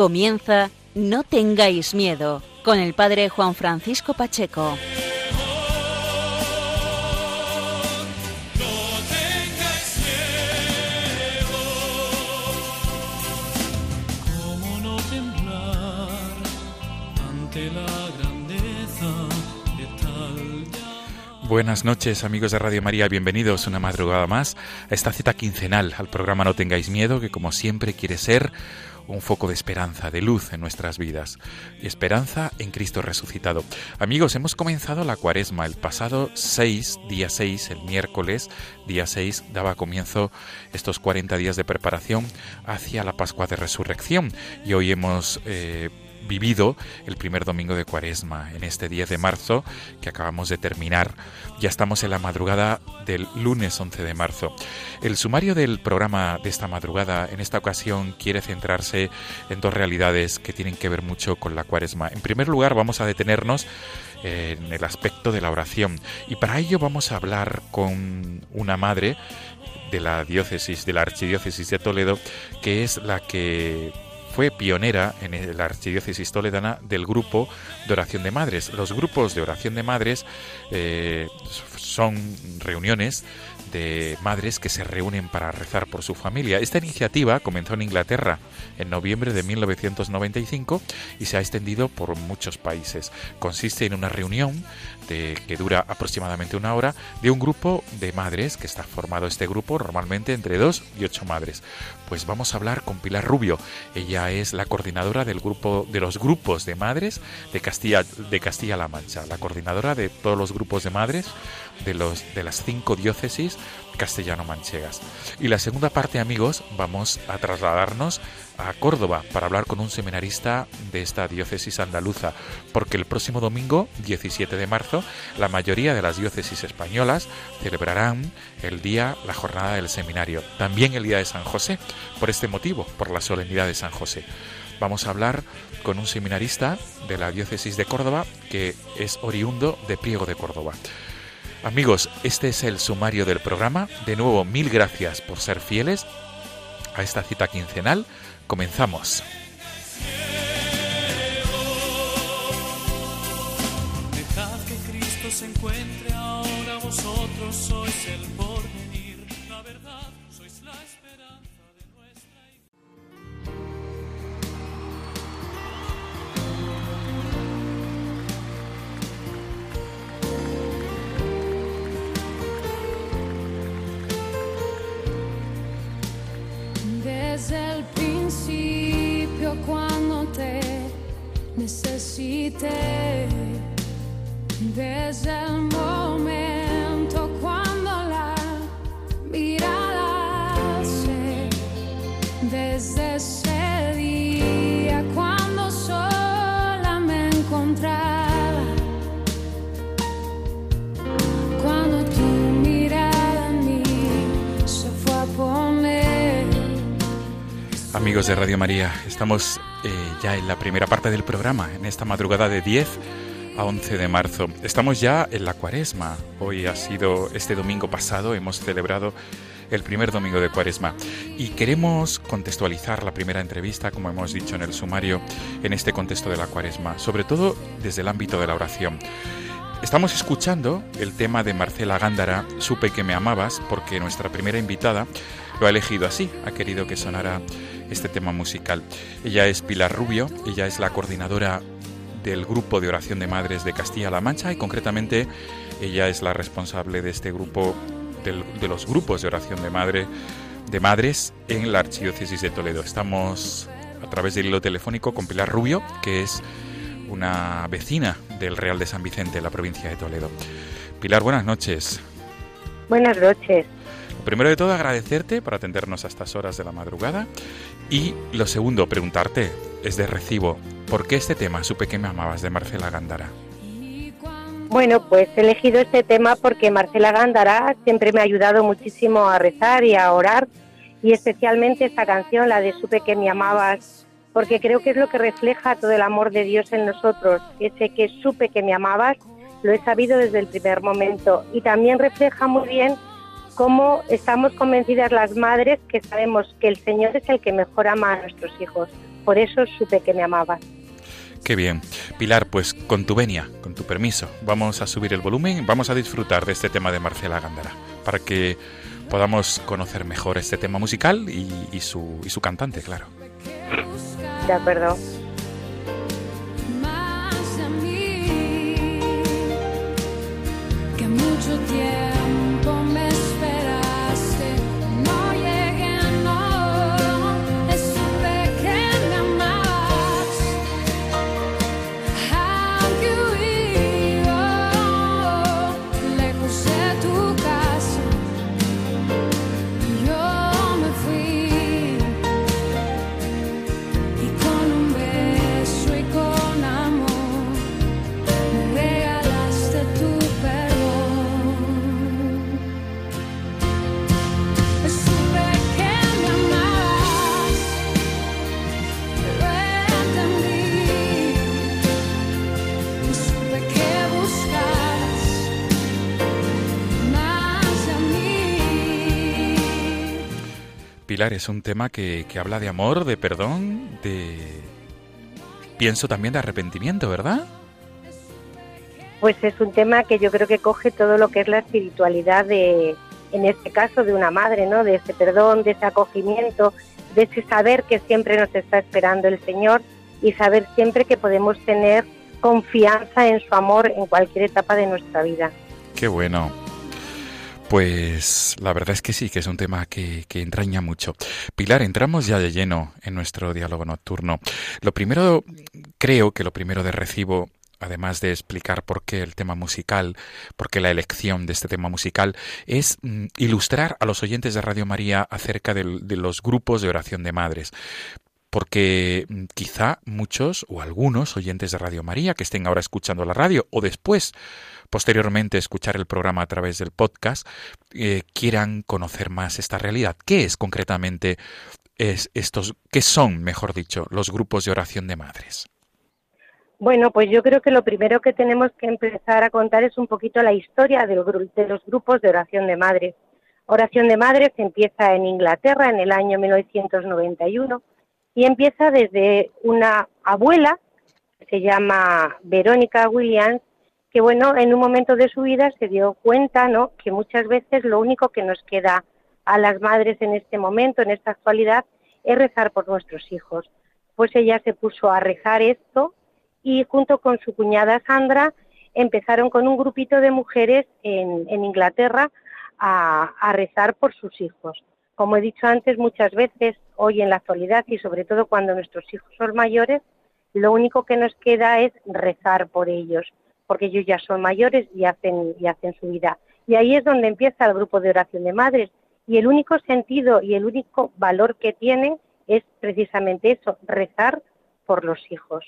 Comienza No tengáis miedo con el padre Juan Francisco Pacheco. Buenas noches amigos de Radio María, bienvenidos una madrugada más a esta cita quincenal, al programa No tengáis miedo, que como siempre quiere ser un foco de esperanza, de luz en nuestras vidas y esperanza en Cristo resucitado. Amigos, hemos comenzado la cuaresma. El pasado 6, día 6, el miércoles, día 6, daba comienzo estos 40 días de preparación hacia la Pascua de Resurrección y hoy hemos... eh, vivido el primer domingo de Cuaresma, en este 10 de marzo que acabamos de terminar. Ya estamos en la madrugada del lunes 11 de marzo. El sumario del programa de esta madrugada en esta ocasión quiere centrarse en dos realidades que tienen que ver mucho con la Cuaresma. En primer lugar, vamos a detenernos en el aspecto de la oración y para ello vamos a hablar con una madre de la diócesis, de la archidiócesis de Toledo, que es la que fue pionera en la archidiócesis toledana del grupo de oración de madres. Los grupos de oración de madres eh, son reuniones de madres que se reúnen para rezar por su familia. Esta iniciativa comenzó en Inglaterra en noviembre de 1995 y se ha extendido por muchos países. Consiste en una reunión que dura aproximadamente una hora de un grupo de madres que está formado este grupo normalmente entre dos y ocho madres. Pues vamos a hablar con Pilar Rubio. Ella es la coordinadora del grupo de los grupos de madres de Castilla de Castilla-La Mancha, la coordinadora de todos los grupos de madres de los de las cinco diócesis castellano-manchegas. Y la segunda parte, amigos, vamos a trasladarnos a Córdoba para hablar con un seminarista de esta diócesis andaluza, porque el próximo domingo, 17 de marzo, la mayoría de las diócesis españolas celebrarán el día, la jornada del seminario, también el día de San José, por este motivo, por la solemnidad de San José. Vamos a hablar con un seminarista de la diócesis de Córdoba que es oriundo de Priego de Córdoba. Amigos, este es el sumario del programa. De nuevo, mil gracias por ser fieles a esta cita quincenal. Comenzamos. Dejad que Cristo se encuentre ahora, vosotros sois el. Desde el principio cuando te necesité, desde el momento cuando la mirada alcé, desde Amigos de Radio María, estamos eh, ya en la primera parte del programa, en esta madrugada de 10 a 11 de marzo. Estamos ya en la cuaresma. Hoy ha sido, este domingo pasado, hemos celebrado el primer domingo de cuaresma y queremos contextualizar la primera entrevista, como hemos dicho en el sumario, en este contexto de la cuaresma, sobre todo desde el ámbito de la oración. Estamos escuchando el tema de Marcela Gándara, Supe que me amabas, porque nuestra primera invitada lo ha elegido así, ha querido que sonara este tema musical. Ella es Pilar Rubio, ella es la coordinadora del grupo de oración de madres de Castilla-La Mancha y concretamente ella es la responsable de este grupo, de los grupos de oración de madre de madres en la archidiócesis de Toledo. Estamos a través del hilo telefónico con Pilar Rubio, que es una vecina del Real de San Vicente, en la provincia de Toledo. Pilar, buenas noches. Buenas noches. Primero de todo, agradecerte por atendernos a estas horas de la madrugada. Y lo segundo, preguntarte, es de recibo, ¿por qué este tema, Supe que me amabas, de Marcela Gándara? Bueno, pues he elegido este tema porque Marcela Gándara siempre me ha ayudado muchísimo a rezar y a orar y especialmente esta canción, la de Supe que me amabas, porque creo que es lo que refleja todo el amor de Dios en nosotros, ese que supe que me amabas, lo he sabido desde el primer momento y también refleja muy bien cómo estamos convencidas las madres que sabemos que el Señor es el que mejor ama a nuestros hijos, por eso supe que me amabas. Qué bien. Pilar, pues con tu venia, con tu permiso, vamos a subir el volumen, vamos a disfrutar de este tema de Marcela Gándara, para que podamos conocer mejor este tema musical y, y su, y su cantante, claro. De acuerdo. Pilar es un tema que, que habla de amor, de perdón, de... Pienso también de arrepentimiento, ¿verdad? Pues es un tema que yo creo que coge todo lo que es la espiritualidad de, en este caso, de una madre, ¿no? De ese perdón, de ese acogimiento, de ese saber que siempre nos está esperando el Señor y saber siempre que podemos tener confianza en su amor en cualquier etapa de nuestra vida. Qué bueno. Pues la verdad es que sí, que es un tema que, que, entraña mucho. Pilar, entramos ya de lleno en nuestro diálogo nocturno. Lo primero, creo que lo primero de recibo, además de explicar por qué el tema musical, por qué la elección de este tema musical, es mm, ilustrar a los oyentes de Radio María acerca de, de los grupos de oración de madres porque mm, quizá muchos o algunos oyentes de Radio María que estén ahora escuchando la radio o después, posteriormente, escuchar el programa a través del podcast, eh, quieran conocer más esta realidad. ¿Qué es concretamente es estos, qué son, mejor dicho, los grupos de oración de madres? Bueno, pues yo creo que lo primero que tenemos que empezar a contar es un poquito la historia de los grupos de oración de madres. Oración de madres empieza en Inglaterra en el año 1991 y empieza desde una abuela que se llama Verónica Williams, que bueno, en un momento de su vida se dio cuenta, ¿no?, que muchas veces lo único que nos queda a las madres en este momento, en esta actualidad, es rezar por nuestros hijos. Pues ella se puso a rezar esto y junto con su cuñada Sandra empezaron con un grupito de mujeres en, en Inglaterra a, a rezar por sus hijos. Como he dicho antes, muchas veces hoy en la actualidad y sobre todo cuando nuestros hijos son mayores, lo único que nos queda es rezar por ellos, porque ellos ya son mayores y hacen, y hacen su vida. Y ahí es donde empieza el grupo de oración de madres. Y el único sentido y el único valor que tiene es precisamente eso, rezar por los hijos.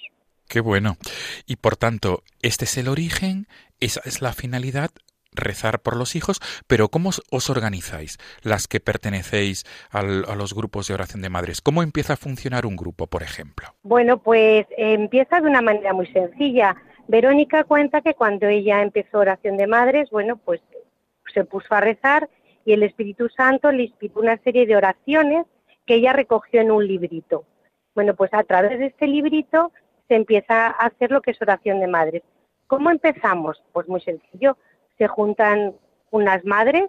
Qué bueno. Y por tanto, este es el origen, esa es la finalidad, rezar por los hijos, pero ¿cómo os organizáis las que pertenecéis al, a los grupos de oración de madres? ¿Cómo empieza a funcionar un grupo, por ejemplo? Bueno, pues eh, empieza de una manera muy sencilla. Verónica cuenta que cuando ella empezó oración de madres, bueno, pues se puso a rezar y el Espíritu Santo le inspiró una serie de oraciones que ella recogió en un librito. Bueno, pues a través de este librito se empieza a hacer lo que es oración de madres. ¿Cómo empezamos? Pues muy sencillo. Se juntan unas madres,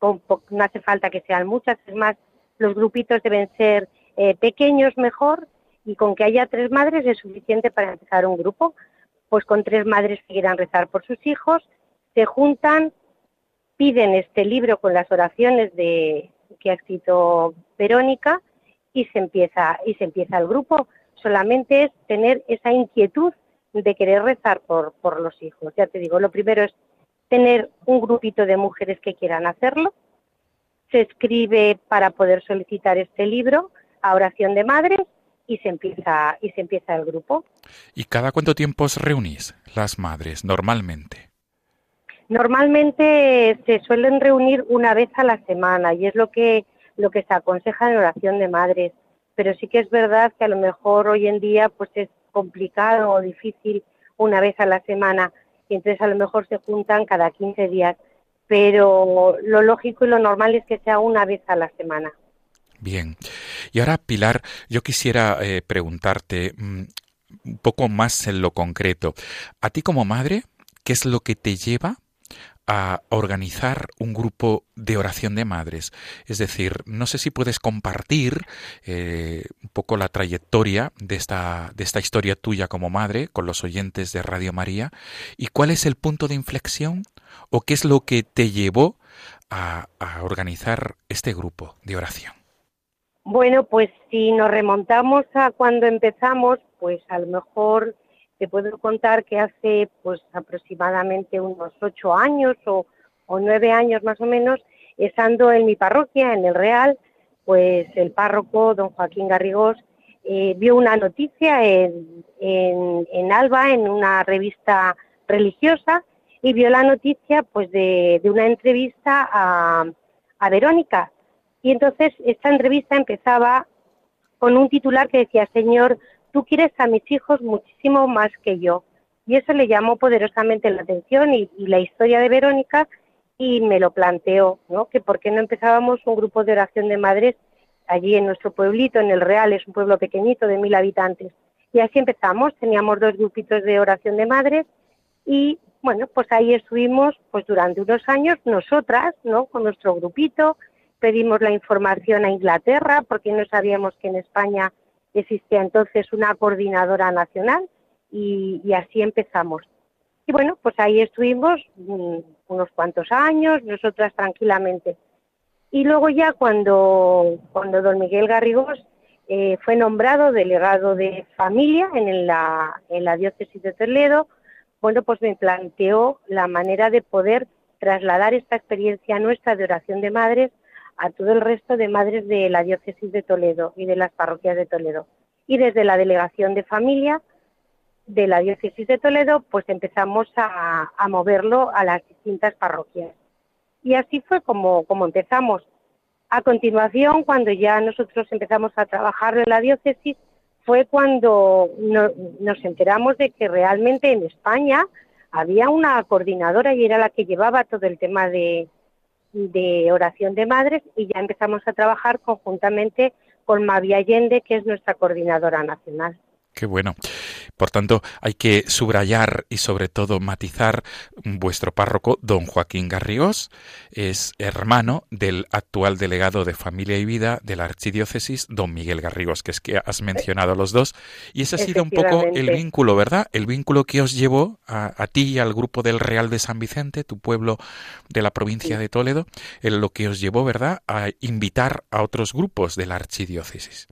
no hace falta que sean muchas, es más, los grupitos deben ser eh, pequeños mejor y con que haya tres madres es suficiente para empezar un grupo. Pues con tres madres que quieran rezar por sus hijos, se juntan, piden este libro con las oraciones de, que ha escrito Verónica y se empieza y se empieza el grupo. Solamente es tener esa inquietud de querer rezar por, por los hijos. Ya te digo, lo primero es tener un grupito de mujeres que quieran hacerlo. Se escribe para poder solicitar este libro a oración de madres y se empieza y se empieza el grupo. ¿Y cada cuánto tiempo os reunís las madres normalmente? Normalmente se suelen reunir una vez a la semana y es lo que lo que se aconseja en oración de madres, pero sí que es verdad que a lo mejor hoy en día pues es complicado o difícil una vez a la semana y entonces a lo mejor se juntan cada 15 días, pero lo lógico y lo normal es que sea una vez a la semana. Bien. Y ahora, Pilar, yo quisiera eh, preguntarte mm, un poco más en lo concreto. A ti como madre, ¿qué es lo que te lleva a organizar un grupo de oración de madres. Es decir, no sé si puedes compartir eh, un poco la trayectoria de esta, de esta historia tuya como madre con los oyentes de Radio María y cuál es el punto de inflexión o qué es lo que te llevó a, a organizar este grupo de oración. Bueno, pues si nos remontamos a cuando empezamos, pues a lo mejor te puedo contar que hace pues aproximadamente unos ocho años o, nueve años más o menos, estando en mi parroquia, en el Real, pues el párroco, don Joaquín Garrigós, eh, vio una noticia en, en, Alba, en una revista religiosa, y vio la noticia pues de, una entrevista a, a Verónica. Y entonces esta entrevista empezaba con un titular que decía, Señor, tú quieres a mis hijos muchísimo más que yo. Y eso le llamó poderosamente la atención y, la historia de Verónica y me lo planteó, ¿no? Que por qué no empezábamos un grupo de oración de madres allí en nuestro pueblito, en el Real, es un pueblo pequeñito de mil habitantes. Y así empezamos, teníamos dos grupitos de oración de madres y bueno, pues ahí estuvimos pues durante unos años nosotras, ¿no? Con nuestro grupito, pedimos la información a Inglaterra porque no sabíamos que en España existía entonces una coordinadora nacional y, así empezamos. Y bueno, pues ahí estuvimos mm, unos cuantos años, nosotras tranquilamente. Y luego ya cuando, cuando don Miguel Garrigós eh, fue nombrado delegado de familia en la, en la diócesis de Toledo, bueno, pues me planteó la manera de poder trasladar esta experiencia nuestra de oración de madres a todo el resto de madres de la diócesis de Toledo y de las parroquias de Toledo. Y desde la delegación de familia de la diócesis de Toledo, pues empezamos a, moverlo a las distintas parroquias. Y así fue como, como empezamos. A continuación, cuando ya nosotros empezamos a trabajar en la diócesis, fue cuando nos enteramos de que realmente en España había una coordinadora y era la que llevaba todo el tema de, de oración de madres y ya empezamos a trabajar conjuntamente con Mavi Allende, que es nuestra coordinadora nacional. Qué bueno. Por tanto, hay que subrayar y sobre todo matizar vuestro párroco, don Joaquín Garrigós, es hermano del actual delegado de Familia y Vida de la Archidiócesis, don Miguel Garrigós, que es que has mencionado a los dos. Y ese ha sido un poco el vínculo, ¿verdad? El vínculo que os llevó a, ti y al grupo del Real de San Vicente, tu pueblo de la provincia de Toledo, en lo que os llevó, ¿verdad?, a invitar a otros grupos de la Archidiócesis.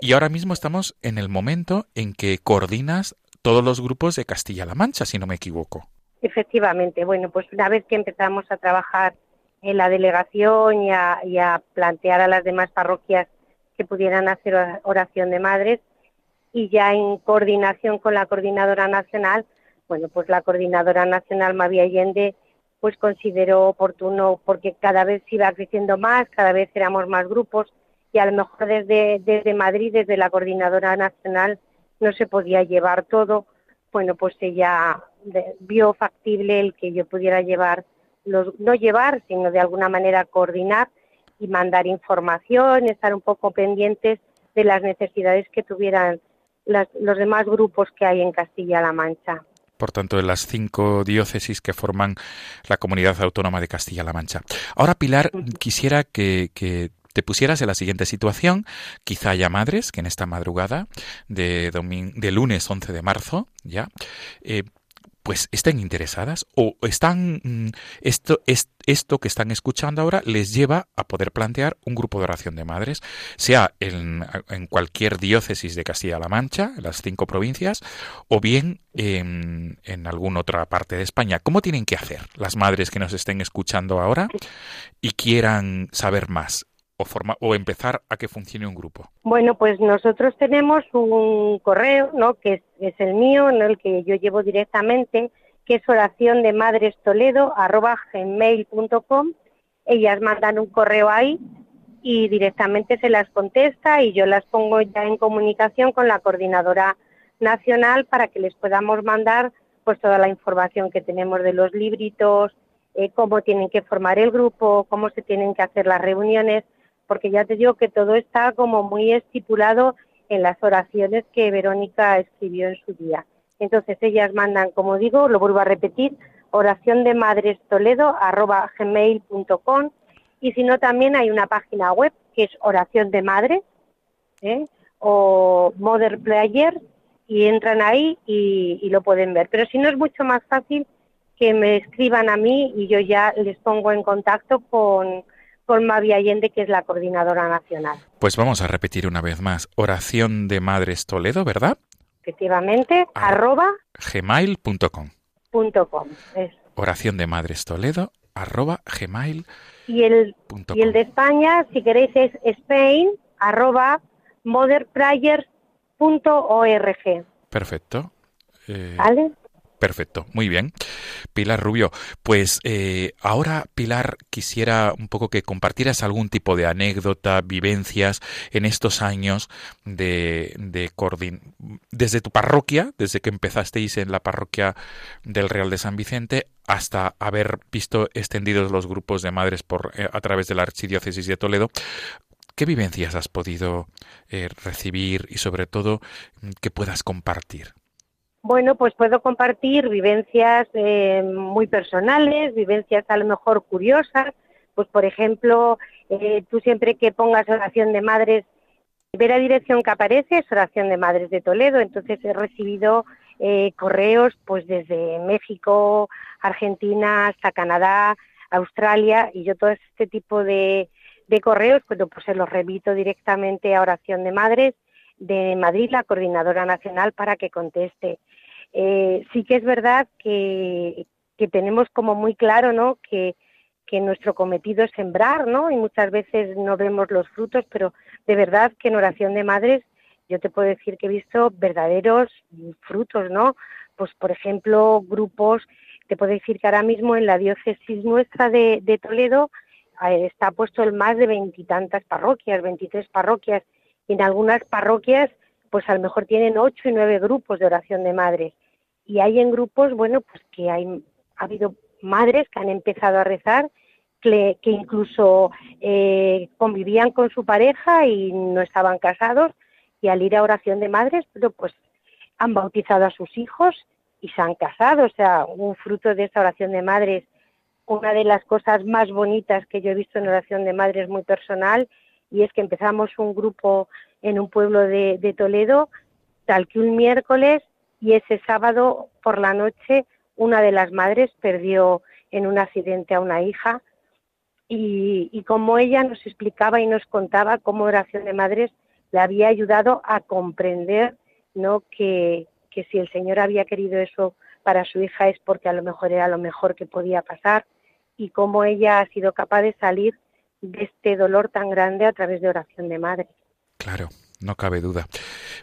Y ahora mismo estamos en el momento en que coordinas todos los grupos de Castilla-La Mancha, si no me equivoco. Efectivamente, bueno, pues una vez que empezamos a trabajar en la delegación y a, plantear a las demás parroquias que pudieran hacer oración de madres y ya en coordinación con la coordinadora nacional, bueno, pues la coordinadora nacional Mavi Allende pues consideró oportuno porque cada vez iba creciendo más, cada vez éramos más grupos y a lo mejor desde, desde Madrid, desde la coordinadora nacional, no se podía llevar todo. Bueno, pues ella vio factible el que yo pudiera llevar, los, no llevar, sino de alguna manera coordinar y mandar información, estar un poco pendientes de las necesidades que tuvieran los demás grupos que hay en Castilla-La Mancha por tanto, de las cinco diócesis que forman la comunidad autónoma de Castilla-La Mancha. Ahora, Pilar, quisiera que, que, te pusieras en la siguiente situación, quizá haya madres que en esta madrugada de, de lunes 11 de marzo, ya, eh, pues estén interesadas o están mm, esto es, esto que están escuchando ahora les lleva a poder plantear un grupo de oración de madres, sea en, cualquier diócesis de Castilla-La Mancha, las cinco provincias, o bien en, en alguna otra parte de España. ¿Cómo tienen que hacer las madres que nos estén escuchando ahora y quieran saber más? O, o empezar a que funcione un grupo? Bueno, pues nosotros tenemos un correo, ¿no? Que es, es el mío, ¿no? el que yo llevo directamente, que es oración de madres toledo gmail.com. Ellas mandan un correo ahí y directamente se las contesta y yo las pongo ya en comunicación con la coordinadora nacional para que les podamos mandar pues toda la información que tenemos de los libritos, eh, cómo tienen que formar el grupo, cómo se tienen que hacer las reuniones, porque ya te digo que todo está como muy estipulado en las oraciones que Verónica escribió en su día. Entonces ellas mandan, como digo, lo vuelvo a repetir, oración de madres toledo gmail.com y si no también hay una página web que es oración de madres ¿eh? o Mother Player y entran ahí y, y lo pueden ver. Pero si no es mucho más fácil que me escriban a mí y yo ya les pongo en contacto con, con Mavi Allende, que es la coordinadora nacional. Pues vamos a repetir una vez más. Oración de Madres Toledo, ¿verdad? Efectivamente, Ah. arroba gmail.com. Oración de Madres Toledo arroba gmail. Y el, Punto y el de España, si queréis, es spain arroba motherprayers.org. Perfecto. Eh, ¿Vale? Perfecto, muy bien. Pilar Rubio, pues eh, ahora Pilar quisiera un poco que compartieras algún tipo de anécdota, vivencias en estos años de, de desde tu parroquia, desde que empezasteis en la parroquia del Real de San Vicente hasta haber visto extendidos los grupos de madres por eh, a través de la archidiócesis de Toledo. ¿Qué vivencias has podido eh, recibir y sobre todo que puedas compartir? Bueno, pues puedo compartir vivencias eh, muy personales, vivencias a lo mejor curiosas. Pues, por ejemplo, eh, tú siempre que pongas oración de madres, primera dirección que aparece es oración de madres de Toledo. Entonces he recibido eh, correos pues desde México, Argentina, hasta Canadá, Australia, y yo todo este tipo de, correos, bueno, pues se los remito directamente a oración de madres de Madrid, la coordinadora nacional, para que conteste. Eh, sí que es verdad que, tenemos como muy claro, ¿no? Que, nuestro cometido es sembrar, ¿no? Y muchas veces no vemos los frutos, pero de verdad que en oración de madres yo te puedo decir que he visto verdaderos frutos, ¿no? Pues por ejemplo, grupos, te puedo decir que ahora mismo en la diócesis nuestra de, de Toledo eh, está puesto en más de veintitantas parroquias, 23 parroquias, y en algunas parroquias pues a lo mejor tienen ocho y nueve grupos de oración de madres. Y hay en grupos, bueno, pues que hay, ha habido madres que han empezado a rezar, que, incluso eh, convivían con su pareja y no estaban casados, y al ir a oración de madres, pero pues han bautizado a sus hijos y se han casado, o sea, un fruto de esa oración de madres. Una de las cosas más bonitas que yo he visto en oración de madres muy personal, y es que empezamos un grupo en un pueblo de, Toledo, tal que un miércoles y ese sábado por la noche una de las madres perdió en un accidente a una hija. Y, y como ella nos explicaba y nos contaba cómo oración de madres le había ayudado a comprender no que, que si el Señor había querido eso para su hija es porque a lo mejor era lo mejor que podía pasar y cómo ella ha sido capaz de salir de este dolor tan grande a través de oración de madre. Claro, no cabe duda.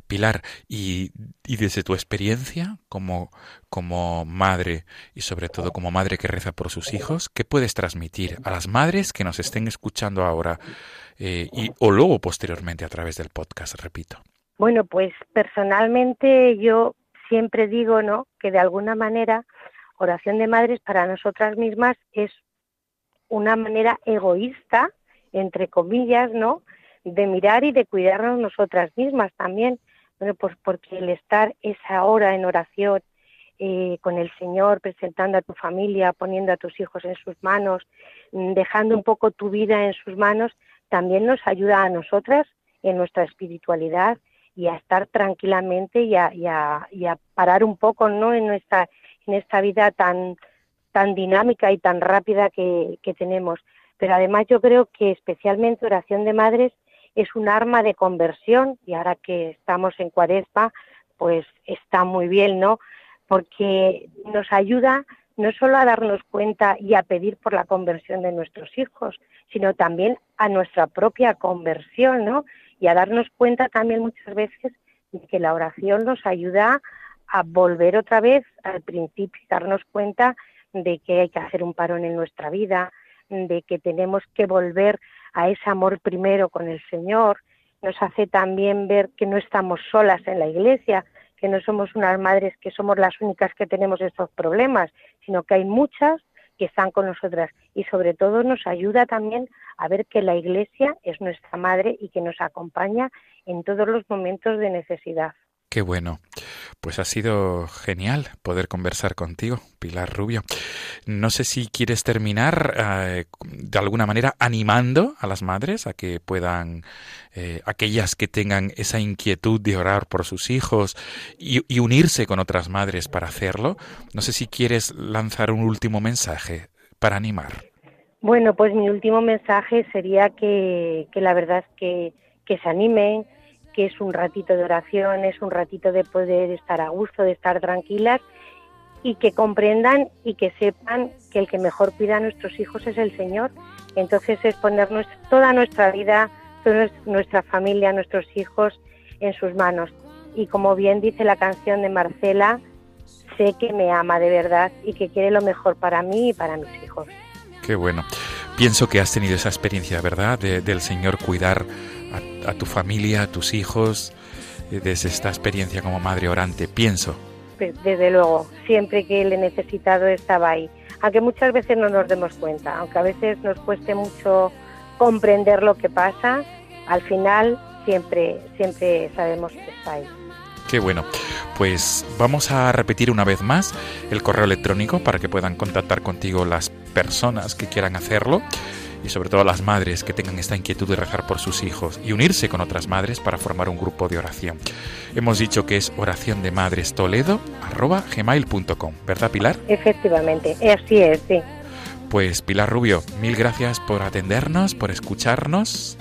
Pilar, y, y desde tu experiencia como, como madre y sobre todo como madre que reza por sus hijos, ¿qué puedes transmitir a las madres que nos estén escuchando ahora eh, y, o luego posteriormente a través del podcast, repito? Bueno, pues personalmente yo siempre digo, ¿no? Que de alguna manera oración de madres para nosotras mismas es una manera egoísta, entre comillas, ¿no? De mirar y de cuidarnos nosotras mismas también. Bueno, pues porque el estar esa hora en oración eh, con el Señor, presentando a tu familia, poniendo a tus hijos en sus manos, mm, dejando un poco tu vida en sus manos, también nos ayuda a nosotras en nuestra espiritualidad y a estar tranquilamente y a, y a, y a parar un poco ¿no? en, nuestra, en esta vida tan, tan dinámica y tan rápida que, tenemos. Pero además yo creo que especialmente oración de madres es un arma de conversión y ahora que estamos en cuaresma, pues está muy bien, ¿no? Porque nos ayuda no solo a darnos cuenta y a pedir por la conversión de nuestros hijos, sino también a nuestra propia conversión, ¿no? Y a darnos cuenta también muchas veces de que la oración nos ayuda a volver otra vez al principio y darnos cuenta de que hay que hacer un parón en nuestra vida, de que tenemos que volver a ese amor primero con el Señor, nos hace también ver que no estamos solas en la iglesia, que no somos unas madres que somos las únicas que tenemos estos problemas, sino que hay muchas que están con nosotras y sobre todo nos ayuda también a ver que la iglesia es nuestra madre y que nos acompaña en todos los momentos de necesidad. Qué bueno. Pues ha sido genial poder conversar contigo, Pilar Rubio. No sé si quieres terminar eh, de alguna manera animando a las madres a que puedan, eh, aquellas que tengan esa inquietud de orar por sus hijos y, y unirse con otras madres para hacerlo. No sé si quieres lanzar un último mensaje para animar. Bueno, pues mi último mensaje sería que, que la verdad es que, que se animen, que es un ratito de oración, es un ratito de poder estar a gusto, de estar tranquilas y que comprendan y que sepan que el que mejor cuida a nuestros hijos es el Señor. Entonces es poner toda nuestra vida, toda nuestra familia, nuestros hijos en sus manos. Y como bien dice la canción de Marcela, sé que me ama de verdad y que quiere lo mejor para mí y para mis hijos. Qué bueno. Pienso que has tenido esa experiencia, ¿verdad? De, del Señor cuidar a, tu familia, a tus hijos, eh, desde esta experiencia como madre orante, pienso. Desde luego, siempre que le he necesitado estaba ahí. Aunque muchas veces no nos demos cuenta, aunque a veces nos cueste mucho comprender lo que pasa, al final siempre, siempre sabemos que está ahí. Qué bueno. Pues vamos a repetir una vez más el correo electrónico para que puedan contactar contigo las personas que quieran hacerlo y sobre todo las madres que tengan esta inquietud de rezar por sus hijos y unirse con otras madres para formar un grupo de oración. Hemos dicho que es oración de madres toledo gmail.com, ¿verdad Pilar? Efectivamente, así es, sí. Pues Pilar Rubio, mil gracias por atendernos, por escucharnos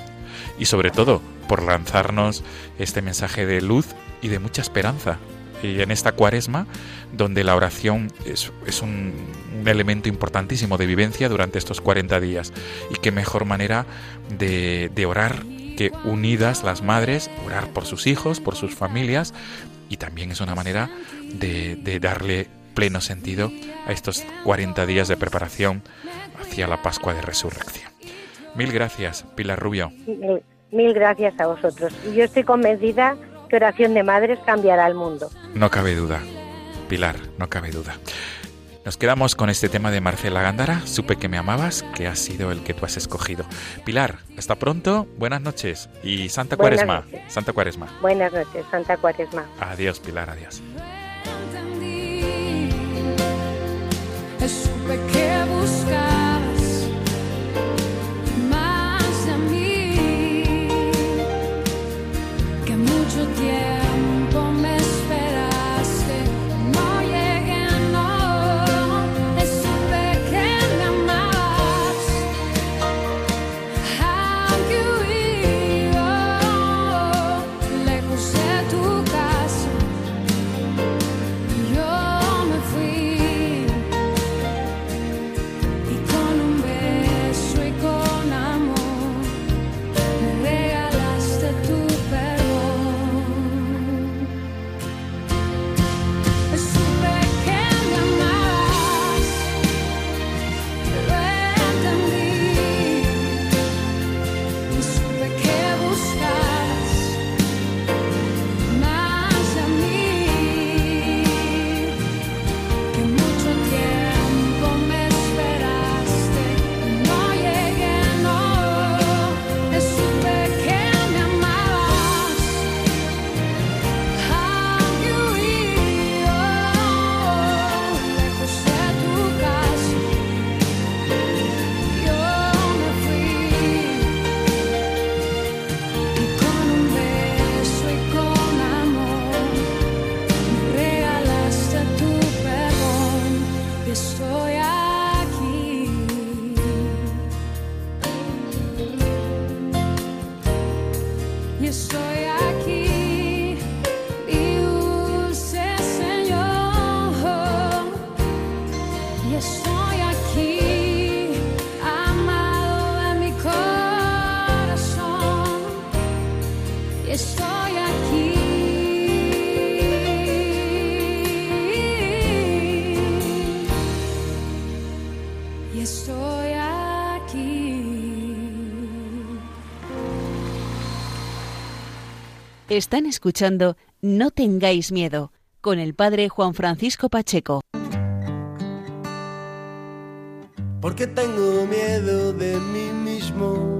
y sobre todo por lanzarnos este mensaje de luz y de mucha esperanza. Y en esta cuaresma, donde la oración es, es un, un, elemento importantísimo de vivencia durante estos 40 días. Y qué mejor manera de, de orar que unidas las madres, orar por sus hijos, por sus familias, y también es una manera de, de darle pleno sentido a estos 40 días de preparación hacia la Pascua de Resurrección. Mil gracias, Pilar Rubio. Mil, gracias a vosotros. Yo estoy convencida que oración de madres cambiará el mundo. No cabe duda, Pilar, no cabe duda. Nos quedamos con este tema de Marcela Gándara, Supe que me amabas, que ha sido el que tú has escogido. Pilar, hasta pronto, buenas noches y Santa Buenas Cuaresma. noches. Santa Cuaresma. Buenas noches, Santa Cuaresma. Adiós, Pilar, adiós. Y estoy aquí. Están escuchando No tengáis miedo con el padre Juan Francisco Pacheco. Porque tengo miedo de mí mismo.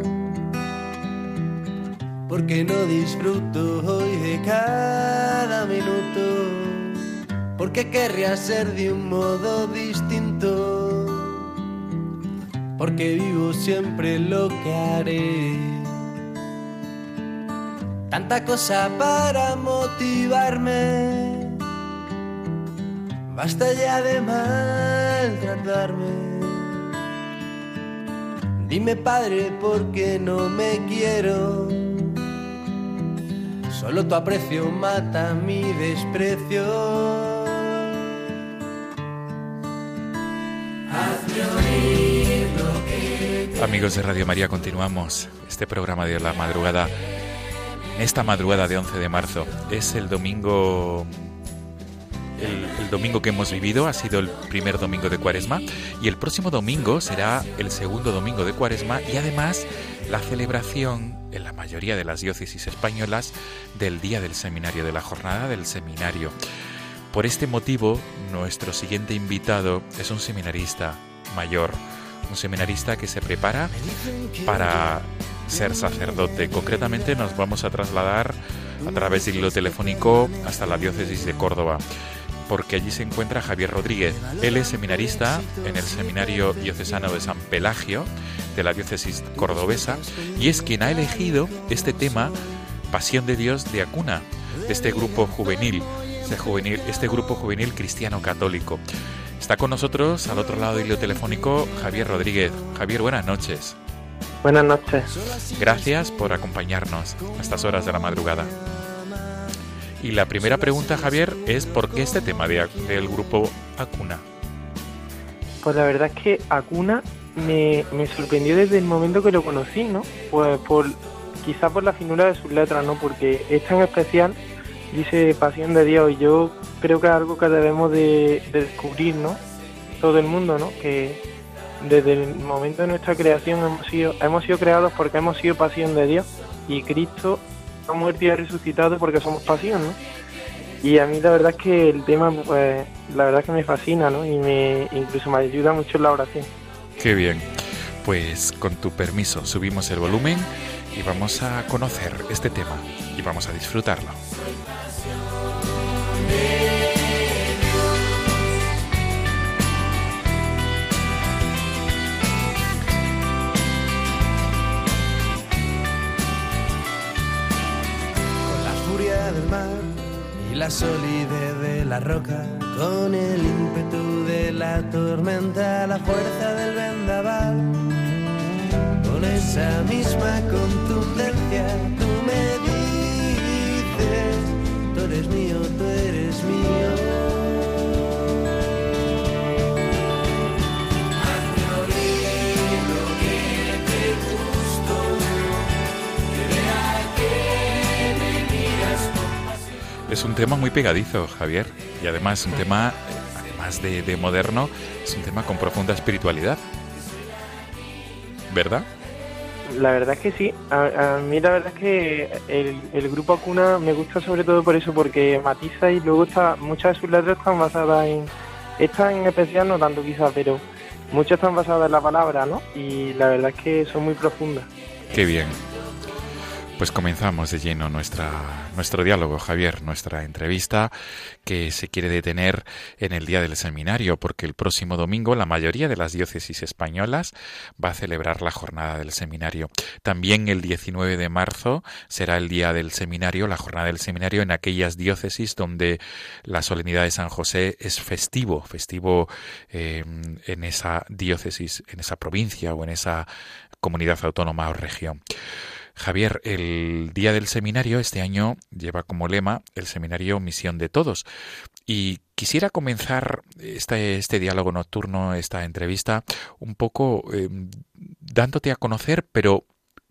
Porque no disfruto hoy de cada minuto. Porque querría ser de un modo distinto. Porque vivo siempre lo que haré. Tanta cosa para motivarme. Basta ya de maltratarme. Dime padre, ¿por qué no me quiero? Solo tu aprecio mata mi desprecio. Amigos de Radio María, continuamos este programa de la madrugada. Esta madrugada de 11 de marzo es el domingo el, el, domingo que hemos vivido ha sido el primer domingo de Cuaresma y el próximo domingo será el segundo domingo de Cuaresma y además la celebración en la mayoría de las diócesis españolas del día del seminario, de la jornada del seminario. Por este motivo, nuestro siguiente invitado es un seminarista mayor, un seminarista que se prepara para ser sacerdote. Concretamente nos vamos a trasladar a través del hilo telefónico hasta la diócesis de Córdoba porque allí se encuentra Javier Rodríguez. Él es seminarista en el Seminario Diocesano de San Pelagio, de la diócesis cordobesa, y es quien ha elegido este tema, Pasión de Dios de Acuna, de este grupo juvenil, este, juvenil, este grupo juvenil cristiano católico. Está con nosotros al otro lado del hilo telefónico Javier Rodríguez. Javier, buenas noches. Buenas noches. Gracias por acompañarnos a estas horas de la madrugada. Y la primera pregunta, Javier, es ¿por qué este tema de, del grupo Acuna? Pues la verdad es que Acuna me, me, sorprendió desde el momento que lo conocí, ¿no? Pues por quizá por la finura de sus letras, ¿no? Porque es tan especial, dice Pasión de Dios, y yo creo que algo que debemos de, de descubrir, ¿no? Todo el mundo, ¿no? Que desde el momento de nuestra creación hemos sido, hemos sido creados porque hemos sido pasión de Dios y Cristo ha muerto y ha resucitado porque somos pasión, ¿no? Y a mí la verdad es que el tema, pues, la verdad es que me fascina, ¿no? Y me, incluso me ayuda mucho en la oración. Qué bien. Pues con tu permiso subimos el volumen y vamos a conocer este tema y vamos a disfrutarlo. Y la solidez de la roca, con el ímpetu de la tormenta, la fuerza del vendaval, con esa misma contundencia, tú me mío, tú eres mío. Es un tema muy pegadizo, Javier, y además un tema, además de, de, moderno, es un tema con profunda espiritualidad. ¿Verdad? La verdad es que sí. A, mí la verdad es que el, el, grupo Acuna me gusta sobre todo por eso, porque matiza y luego está, muchas de sus letras están basadas en... Esta en especial no tanto quizás, pero muchas están basadas en la palabra, ¿no? Y la verdad es que son muy profundas. Qué bien. Pues comenzamos de lleno nuestra, nuestro diálogo, Javier, nuestra entrevista que se quiere detener en el día del seminario, porque el próximo domingo la mayoría de las diócesis españolas va a celebrar la jornada del seminario. También el 19 de marzo será el día del seminario, la jornada del seminario en aquellas diócesis donde la solemnidad de San José es festivo, festivo eh, en esa diócesis, en esa provincia o en esa comunidad autónoma o región. Javier, el día del seminario este año lleva como lema el seminario Misión de Todos. Y quisiera comenzar este, este diálogo nocturno, esta entrevista, un poco eh, dándote a conocer, pero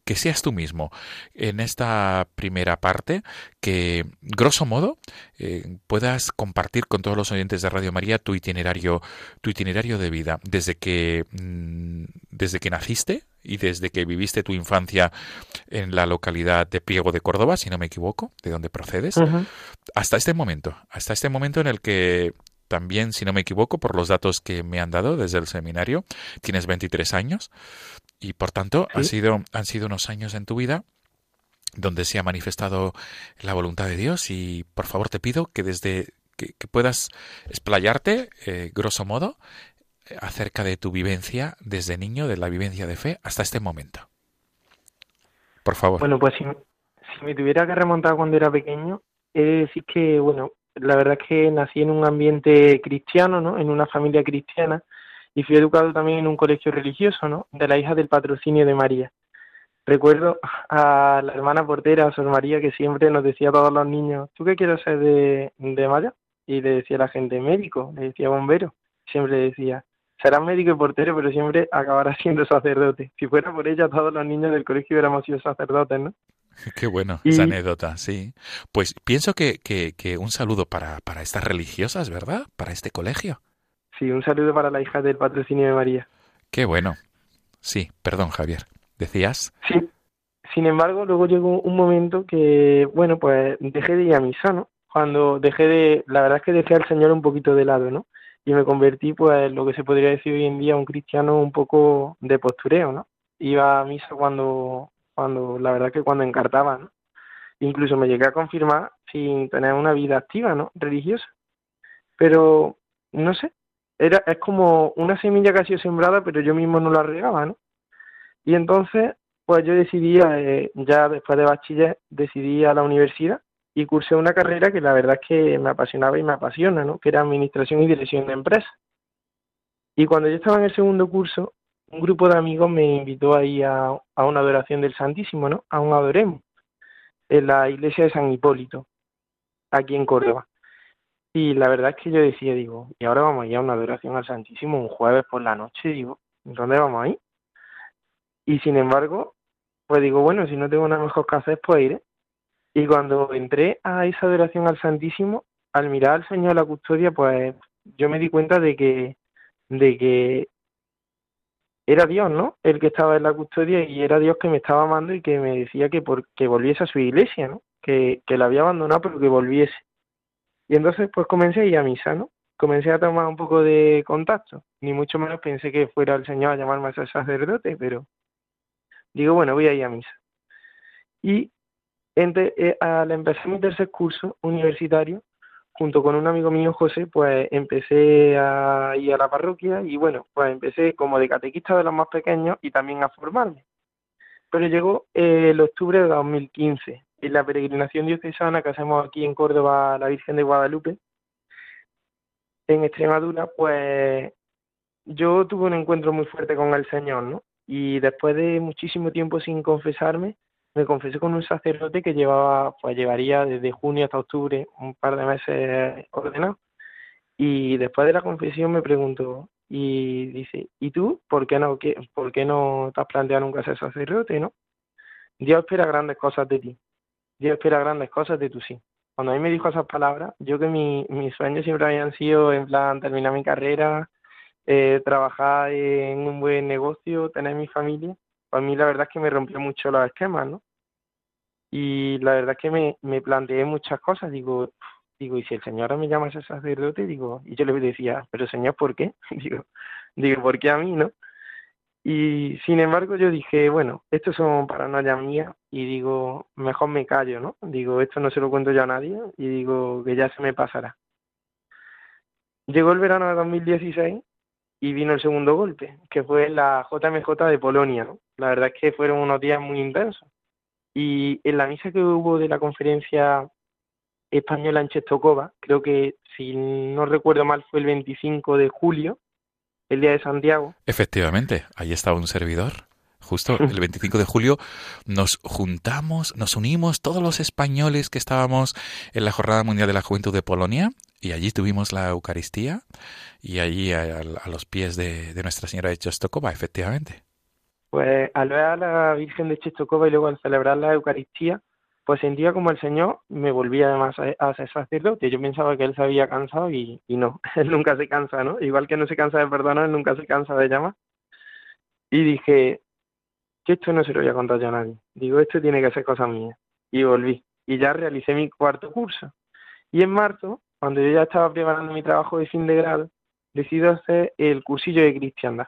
que seas tú mismo en esta primera parte, que grosso modo eh, puedas compartir con todos los oyentes de Radio María tu itinerario, tu itinerario de vida, desde que mm, desde que naciste y desde que viviste tu infancia en la localidad de Priego de Córdoba, si no me equivoco, de donde procedes, hasta este momento, hasta este momento en el que también, si no me equivoco, por los datos que me han dado desde el seminario, tienes 23 años y por tanto han, sido, han sido unos años en tu vida donde se ha manifestado la voluntad de Dios y por favor te pido que desde que, puedas explayarte, eh, grosso modo, acerca de tu vivencia desde niño, de la vivencia de fe hasta este momento. Por favor. Bueno, pues si, si me tuviera que remontar cuando era pequeño, he de decir que, bueno, la verdad es que nací en un ambiente cristiano, ¿no? En una familia cristiana y fui educado también en un colegio religioso, ¿no? De la hija del patrocinio de María. Recuerdo a la hermana portera, Sor María, que siempre nos decía a todos los niños, ¿tú qué quieres ser de, de? Y le decía a la gente, médico, le decía bombero. Siempre decía, serás médico y portero, pero siempre acabarás siendo sacerdote. Si fuera por ella, todos los niños del colegio hubiéramos sido sacerdotes, ¿no? Qué bueno, esa anécdota, sí. Pues pienso que, que, que un saludo para, para estas religiosas, ¿verdad? Para este colegio. Sí, un saludo para la hija del patrocinio de María. Qué bueno. Sí, perdón, Javier. ¿Decías? Sí. Sin embargo, luego llegó un momento que, bueno, pues dejé de ir a misa, ¿no? Cuando dejé de, la verdad es que dejé al Señor un poquito de lado, ¿no? Y me convertí, pues, lo que se podría decir hoy en día, un cristiano un poco de postureo, ¿no? Iba a misa cuando, cuando la verdad que cuando encartaba, ¿no? Incluso me llegué a confirmar sin tener una vida activa, ¿no? Religiosa. Pero, no sé, era, es como una semilla que ha sido sembrada, pero yo mismo no la regaba, ¿no? Y entonces, pues yo decidí, eh, ya después de bachiller, decidí a la universidad y cursé una carrera que la verdad es que me apasionaba y me apasiona, ¿no? Que era Administración y Dirección de Empresas. Y cuando yo estaba en el segundo curso, un grupo de amigos me invitó ahí a, a una adoración del Santísimo, ¿no? A un adoremos en la iglesia de San Hipólito, aquí en Córdoba. Y la verdad es que yo decía, digo, y ahora vamos a ir a una adoración al Santísimo un jueves por la noche, digo, ¿dónde vamos a ir? Y sin embargo, pues digo, bueno, si no tengo nada mejor que hacer, pues iré. Y cuando entré a esa adoración al Santísimo, al mirar al Señor la custodia, pues yo me di cuenta de que, de que era Dios, ¿no? El que estaba en la custodia y era Dios que me estaba amando y que me decía que, por, que volviese a su iglesia, ¿no? Que, que la había abandonado, pero que volviese. Y entonces, pues comencé a ir a misa, ¿no? Comencé a tomar un poco de contacto. Ni mucho menos pensé que fuera el Señor a llamarme a ser sacerdote, pero digo, bueno, voy a ir a misa. Y entre, eh, al empezar mi tercer curso universitario, junto con un amigo mío, José, pues empecé a ir a la parroquia y bueno, pues empecé como de catequista de los más pequeños y también a formarme. Pero llegó eh, el octubre de 2015, en la peregrinación diocesana que hacemos aquí en Córdoba, la Virgen de Guadalupe, en Extremadura, pues yo tuve un encuentro muy fuerte con el Señor, ¿no? Y después de muchísimo tiempo sin confesarme, me confesé con un sacerdote que llevaba, pues llevaría desde junio hasta octubre un par de meses ordenado. Y después de la confesión me preguntó, y dice, ¿y tú por qué no, qué, por qué no te has planteado nunca ser sacerdote, no? Dios espera grandes cosas de ti. Dios espera grandes cosas de tu sí. Cuando a mí me dijo esas palabras, yo que mi, mis sueños siempre habían sido en plan terminar mi carrera, eh, trabajar en un buen negocio, tener mi familia, para mí la verdad es que me rompió mucho los esquemas, ¿no? Y la verdad es que me, me planteé muchas cosas, digo, digo, y si el Señor me llama a ser sacerdote, digo, y yo le decía, pero Señor, ¿por qué? digo, digo, ¿por qué a mí, no? Y sin embargo yo dije, bueno, esto son paranoias mías y digo, mejor me callo, ¿no? Digo, esto no se lo cuento yo a nadie y digo que ya se me pasará. Llegó el verano de 2016 y vino el segundo golpe, que fue la JMJ de Polonia. ¿no? La verdad es que fueron unos días muy intensos. Y en la misa que hubo de la conferencia española en Chestokova, creo que si no recuerdo mal fue el 25 de julio, el día de Santiago. Efectivamente, ahí estaba un servidor. Justo el 25 de julio nos juntamos, nos unimos todos los españoles que estábamos en la Jornada Mundial de la Juventud de Polonia y allí tuvimos la Eucaristía y allí a, los pies de, Nuestra Señora de Chostokova, efectivamente. Pues al ver a la Virgen de Czestochowa y luego al celebrar la Eucaristía, pues sentía como el Señor me volvía además a, a ser sacerdote. Yo pensaba que él se había cansado y, no, él nunca se cansa, ¿no? Igual que no se cansa de perdonar, él nunca se cansa de llamar. Y dije, que esto no se lo voy a contar ya a nadie. Digo, esto tiene que ser cosa mía. Y volví. Y ya realicé mi cuarto curso. Y en marzo, cuando yo ya estaba preparando mi trabajo de fin de grado, decido hacer el cursillo de cristiandad.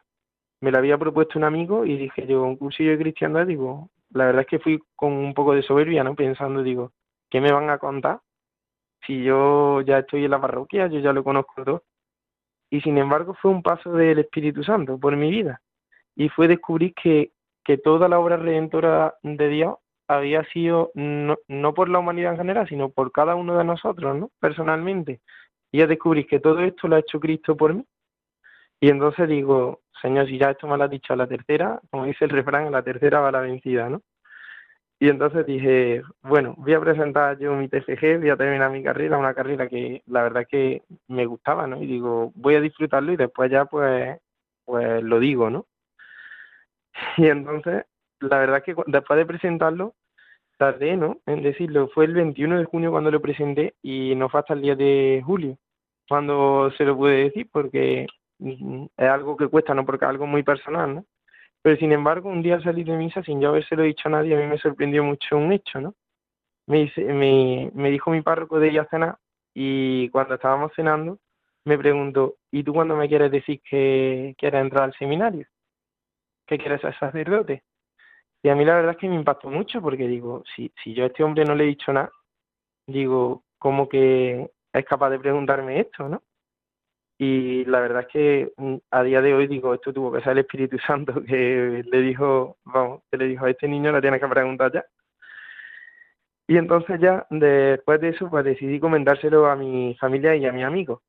Me lo había propuesto un amigo y dije yo, un cursillo de cristiandad, digo, la verdad es que fui con un poco de soberbia, ¿no? Pensando, digo, ¿qué me van a contar? Si yo ya estoy en la parroquia, yo ya lo conozco todo. Y sin embargo fue un paso del Espíritu Santo por mi vida. Y fue descubrir que, que toda la obra redentora de Dios había sido no, no por la humanidad en general, sino por cada uno de nosotros, ¿no? Personalmente. Y ya descubrí que todo esto lo ha hecho Cristo por mí. Y entonces digo, Señor, si ya esto me lo has dicho a la tercera, como dice el refrán, a la tercera va la vencida, ¿no? Y entonces dije, bueno, voy a presentar yo mi TFG, voy a terminar mi carrera, una carrera que la verdad que me gustaba, ¿no? Y digo, voy a disfrutarlo y después ya pues, pues lo digo, ¿no? Y entonces, la verdad que después de presentarlo, tardé, ¿no? En decirlo, fue el 21 de junio cuando lo presenté y no fue hasta el día de julio cuando se lo pude decir porque es algo que cuesta, ¿no? Porque es algo muy personal, ¿no? Pero sin embargo, un día salí de misa sin yo habérselo dicho a nadie, a mí me sorprendió mucho un hecho, ¿no? Me, dice, me, me dijo mi párroco de ir cenar y cuando estábamos cenando me preguntó, ¿y tú cuándo me quieres decir que quieres entrar al seminario? ¿Que quieres ser sacerdote? Y a mí la verdad es que me impactó mucho porque digo, si, si yo a este hombre no le he dicho nada, digo, ¿cómo que es capaz de preguntarme esto, no? Y la verdad es que mm, a día de hoy digo, esto tuvo que ser el Espíritu Santo que le dijo, vamos, que le dijo a este niño, la tienes que preguntar ya. Y entonces ya, después de eso, pues decidí comentárselo a mi familia y a mis amigos.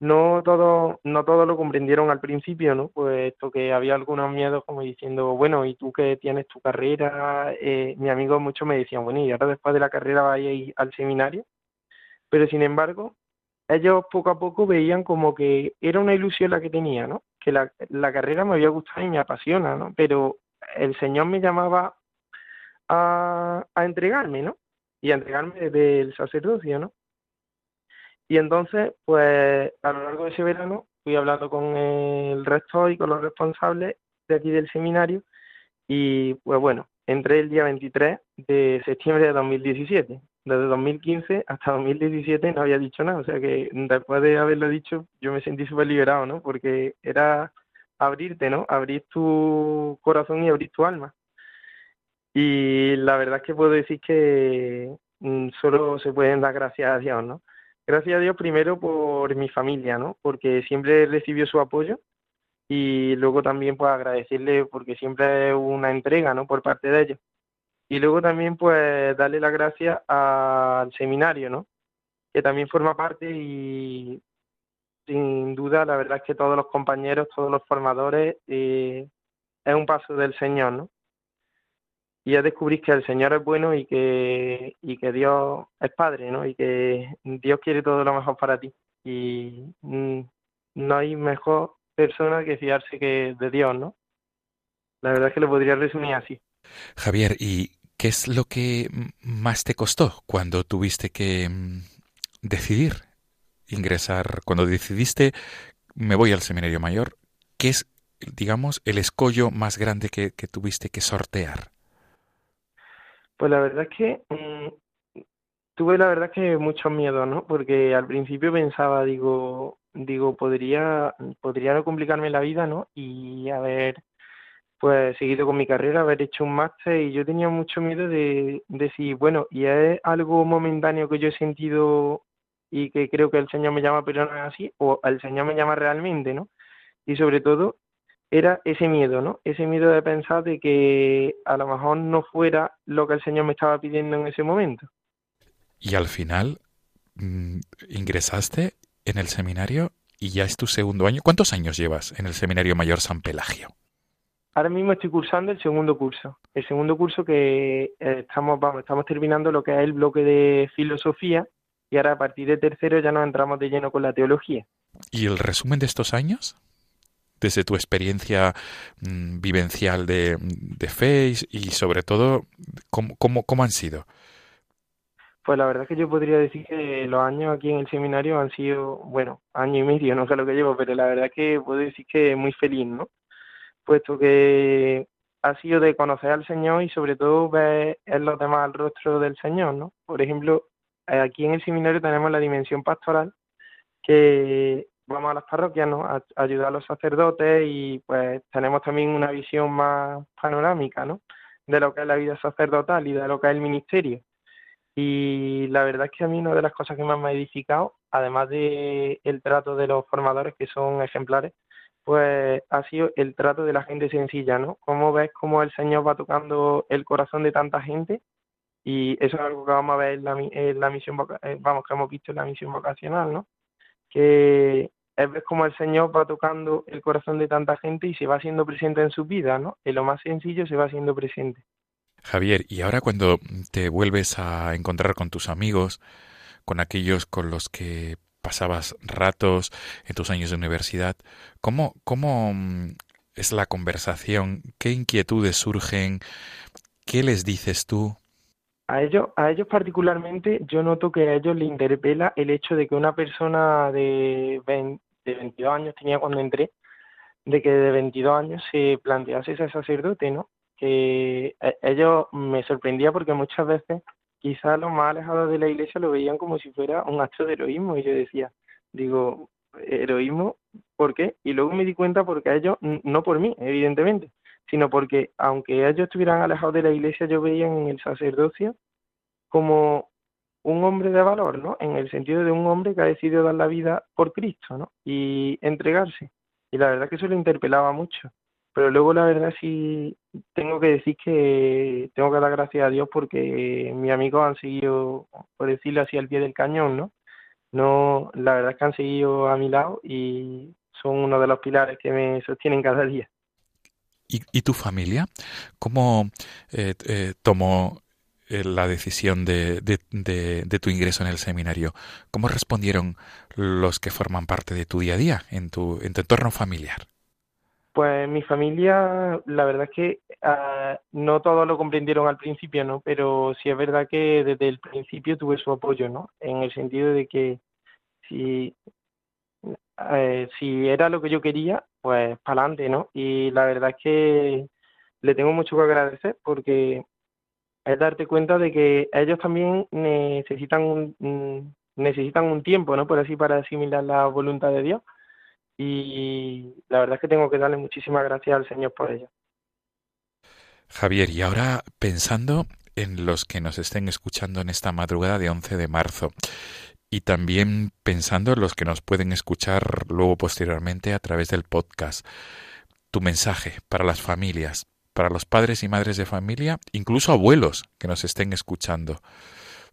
No todos, no todos lo comprendieron al principio, ¿no? Puesto que había algunos miedos como diciendo, bueno, ¿y tú que tienes tu carrera? Eh, mis amigos muchos me decían, bueno, ¿y ahora después de la carrera ir al seminario? Pero sin embargo, ellos poco a poco veían como que era una ilusión la que tenía, ¿no? Que la, la carrera me había gustado y me apasiona, ¿no? Pero el Señor me llamaba a, a entregarme, ¿no? Y a entregarme desde el sacerdocio, ¿no? Y entonces, pues a lo largo de ese verano fui hablando con el rector y con los responsables de aquí del seminario y pues bueno, entré el día 23 de septiembre de 2017. Desde 2015 hasta 2017 no había dicho nada, o sea que después de haberlo dicho yo me sentí súper liberado, ¿no? Porque era abrirte, ¿no? Abrir tu corazón y abrir tu alma. Y la verdad es que puedo decir que mm, solo se pueden dar gracias a Dios, ¿no? Gracias a Dios primero por mi familia, ¿no? Porque siempre recibió su apoyo y luego también pues agradecerle porque siempre es una entrega, ¿no? Por parte de ellos. Y luego también pues darle las gracias al seminario, ¿no? Que también forma parte y sin duda la verdad es que todos los compañeros, todos los formadores eh, es un paso del Señor, ¿no? y ya descubrís que el Señor es bueno y que, y que Dios es Padre, ¿no? Y que Dios quiere todo lo mejor para ti. Y mm, no hay mejor persona que fiarse que de Dios, ¿no? La verdad es que lo podría resumir así. Javier, ¿y qué es lo que más te costó cuando tuviste que mm, decidir ingresar, cuando decidiste me voy al seminario mayor? ¿Qué es, digamos, el escollo más grande que, tuviste que sortear? Pues la verdad es que mm, tuve la verdad que mucho miedo, ¿no? Porque al principio pensaba, digo, digo, podría, podría no complicarme la vida, ¿no? Y haber, pues, seguido con mi carrera, haber hecho un máster y yo tenía mucho miedo de, de decir, bueno, y es algo momentáneo que yo he sentido y que creo que el Señor me llama, pero no es así, o el Señor me llama realmente, ¿no? Y sobre todo, era ese miedo, ¿no? Ese miedo de pensar de que a lo mejor no fuera lo que el Señor me estaba pidiendo en ese momento. Y al final mm, ingresaste en el seminario y ya es tu segundo año. ¿Cuántos años llevas en el Seminario Mayor San Pelagio? Ahora mismo estoy cursando el segundo curso. El segundo curso que eh, estamos, vamos, estamos terminando lo que es el bloque de filosofía y ahora a partir de tercero ya nos entramos de lleno con la teología. ¿Y el resumen de estos años? desde tu experiencia mm, vivencial de, de fe y, y sobre todo, ¿cómo, cómo, cómo han sido? Pues la verdad es que yo podría decir que los años aquí en el seminario han sido, bueno, año y medio, no sé lo que llevo, pero la verdad es que puedo decir que muy feliz, ¿no? Puesto que ha sido de conocer al Señor y sobre todo ver en los demás el rostro del Señor, ¿no? Por ejemplo, aquí en el seminario tenemos la dimensión pastoral, que vamos a las parroquias, ¿no? A ayudar a los sacerdotes y pues tenemos también una visión más panorámica, ¿no? De lo que es la vida sacerdotal y de lo que es el ministerio. Y la verdad es que a mí una de las cosas que más me ha edificado, además de el trato de los formadores que son ejemplares, pues ha sido el trato de la gente sencilla, ¿no? Cómo ves cómo el Señor va tocando el corazón de tanta gente y eso es algo que vamos a ver en la, misión, eh, vamos, que hemos visto en la misión vocacional, ¿no? Que es cómo el Señor va tocando el corazón de tanta gente y se va haciendo presente en su vida, ¿no? En lo más sencillo se va haciendo presente. Javier, y ahora cuando te vuelves a encontrar con tus amigos, con aquellos con los que pasabas ratos en tus años de universidad, ¿cómo, cómo mm, es la conversación? ¿Qué inquietudes surgen? ¿Qué les dices tú? A ellos, a ellos particularmente, yo noto que a ellos les interpela el hecho de que una persona de, 20 de 22 años tenía cuando entré, de que de 22 años se plantease ser sacerdote, ¿no? Que eh, ellos me sorprendía porque muchas veces quizás los más alejados de la iglesia lo veían como si fuera un acto de heroísmo y yo decía, digo, heroísmo, ¿por qué? Y luego me di cuenta porque a ellos, no por mí, evidentemente, sino porque aunque ellos estuvieran alejados de la iglesia, yo veía en el sacerdocio como un hombre de valor, ¿no? En el sentido de un hombre que ha decidido dar la vida por Cristo, ¿no? Y entregarse. Y la verdad que eso le interpelaba mucho. Pero luego la verdad sí tengo que decir que tengo que dar gracias a Dios porque mis amigos han seguido, por decirlo así, al pie del cañón, ¿no? No, la verdad es que han seguido a mi lado y son uno de los pilares que me sostienen cada día. ¿Y, y tu familia? ¿Cómo eh, eh, tomó eh, la decisión de, de, de, de tu ingreso en el seminario? ¿Cómo respondieron los que forman parte de tu día a día, en tu, en tu entorno familiar? Pues mi familia, la verdad es que ah, no todos lo comprendieron al principio, ¿no? Pero sí es verdad que desde el principio tuve su apoyo, ¿no? En el sentido de que si, eh, si era lo que yo quería, pues para adelante, ¿no? Y la verdad es que le tengo mucho que agradecer porque es darte cuenta de que ellos también necesitan un, un- necesitan un tiempo, ¿no? Por así, para asimilar la voluntad de Dios. Y la verdad es que tengo que darle muchísimas gracias al Señor por ello. Javier, y ahora pensando en los que nos estén escuchando en esta madrugada de 11 de marzo y también pensando en los que nos pueden escuchar luego posteriormente a través del podcast, tu mensaje para las familias, para los padres y madres de familia, incluso abuelos que nos estén escuchando.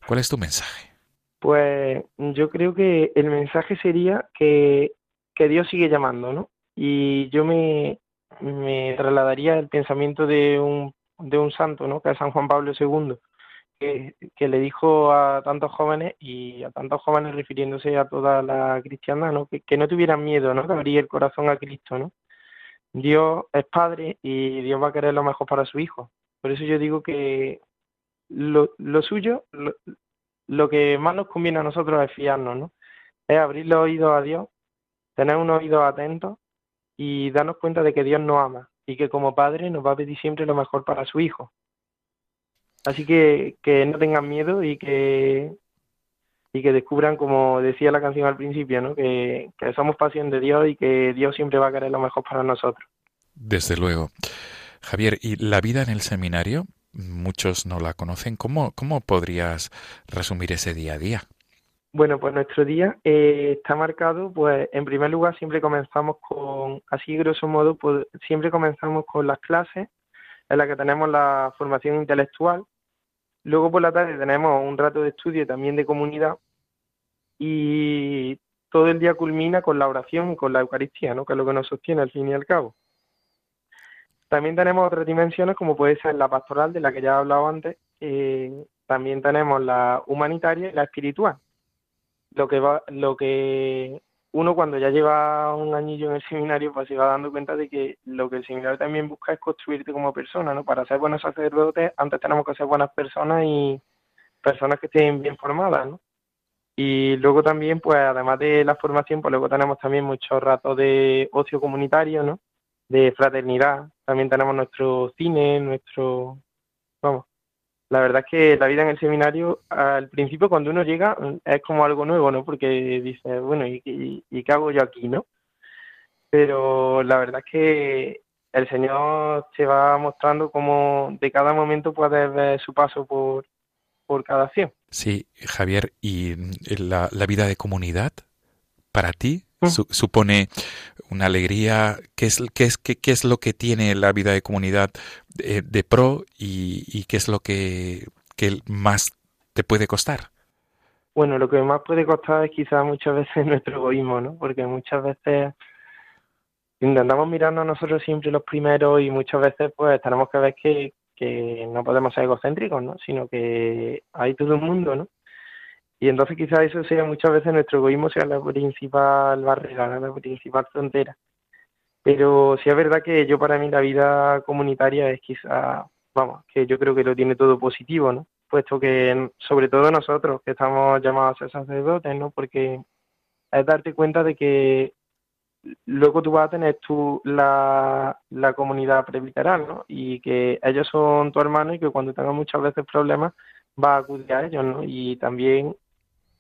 ¿Cuál es tu mensaje? Pues yo creo que el mensaje sería que, que Dios sigue llamando, ¿no? Y yo me, me trasladaría el pensamiento de un, de un santo, ¿no? Que es San Juan Pablo II, que, que le dijo a tantos jóvenes y a tantos jóvenes refiriéndose a toda la cristiandad, ¿no? Que, no tuvieran miedo, ¿no? Que abrir el corazón a Cristo, ¿no? Dios es Padre y Dios va a querer lo mejor para su Hijo. Por eso yo digo que lo, lo suyo, lo, lo que más nos conviene a nosotros es fiarnos, ¿no? Es abrir los oídos a Dios, tener unos oídos atentos y darnos cuenta de que Dios nos ama y que como Padre nos va a pedir siempre lo mejor para su Hijo. Así que que no tengan miedo y que y que descubran, como decía la canción al principio, ¿no? Que, que somos pasión de Dios y que Dios siempre va a querer lo mejor para nosotros. Desde luego. Javier, ¿y la vida en el seminario? Muchos no la conocen. ¿Cómo, cómo podrías resumir ese día a día? Bueno, pues nuestro día eh, está marcado, pues en primer lugar siempre comenzamos con, así grosso modo, pues siempre comenzamos con las clases en las que tenemos la formación intelectual. Luego por la tarde tenemos un rato de estudio también de comunidad y todo el día culmina con la oración y con la Eucaristía, ¿no? Que es lo que nos sostiene al fin y al cabo. También tenemos otras dimensiones como puede ser la pastoral de la que ya he hablado antes. eh, también tenemos la humanitaria y la espiritual lo que va, lo que uno cuando ya lleva un añillo en el seminario, pues se va dando cuenta de que lo que el seminario también busca es construirte como persona, ¿no? Para ser buenos sacerdotes, antes tenemos que ser buenas personas y personas que estén bien formadas, ¿no? Y luego también, pues además de la formación, pues luego tenemos también muchos ratos de ocio comunitario, ¿no? De fraternidad. También tenemos nuestro cine, nuestro... Vamos, la verdad es que la vida en el seminario, al principio cuando uno llega, es como algo nuevo, ¿no? Porque dice, bueno, ¿y, y, y qué hago yo aquí, no? Pero la verdad es que el Señor se va mostrando como de cada momento puede ver su paso por, por cada acción. Sí, Javier, ¿y la, la vida de comunidad para ti Mm. Su- supone una alegría? ¿Qué es, qué, es, qué, qué es lo que tiene la vida de comunidad de, de pro y, y qué es lo que, que más te puede costar? Bueno, lo que más puede costar es quizás muchas veces nuestro egoísmo, ¿no? Porque muchas veces intentamos mirarnos a nosotros siempre los primeros y muchas veces pues tenemos que ver que, que no podemos ser egocéntricos, ¿no? Sino que hay todo un mundo, ¿no? Y entonces quizás eso sea muchas veces nuestro egoísmo sea la principal barrera, la principal frontera. Pero sí es verdad que yo para mí la vida comunitaria es quizá, vamos, que yo creo que lo tiene todo positivo, ¿no? Puesto que sobre todo nosotros que estamos llamados a ser sacerdotes, ¿no? Porque es darte cuenta de que luego tú vas a tener tú la, la comunidad presbiteral, ¿no? Y que ellos son tu hermano y que cuando tengas muchas veces problemas vas a acudir a ellos, ¿no? Y también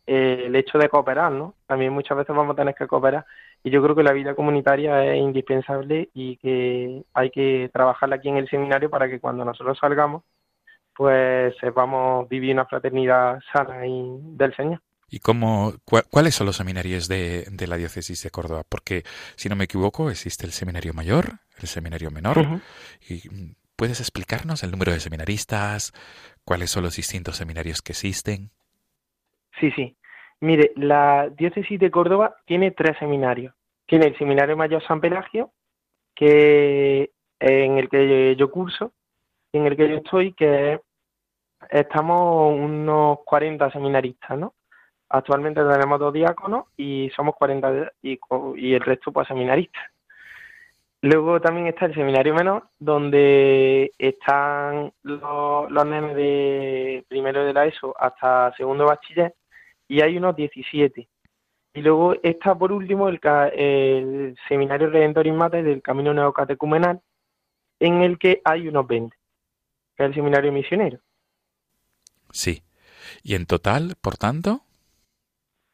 eh, el hecho de cooperar, ¿no? También muchas veces vamos a tener que cooperar y yo creo que la vida comunitaria es indispensable y que hay que trabajarla aquí en el seminario para que cuando nosotros salgamos pues sepamos vivir una fraternidad sana y del Señor. ¿Y cómo, cua- cuáles son los seminarios de, de la diócesis de Córdoba? Porque, si no me equivoco, existe el seminario mayor, el seminario menor. Y, ¿Puedes explicarnos el número de seminaristas? ¿Cuáles son los distintos seminarios que existen? Sí, sí. Mire, la diócesis de Córdoba tiene tres seminarios. Tiene el Seminario Mayor San Pelagio, que en el que yo curso, y en el que yo estoy, que estamos unos 40 seminaristas, ¿no? Actualmente tenemos dos diáconos y somos 40 de- y, y el resto pues seminaristas. Luego también está el seminario menor, donde están los nenes de primero de la ESO hasta segundo bachiller, y hay unos 17. Y luego está por último el, el seminario Redentoris Mater del Camino Neocatecumenal, en el que hay unos 20, que es el seminario misionero. Sí. ¿Y en total, por tanto?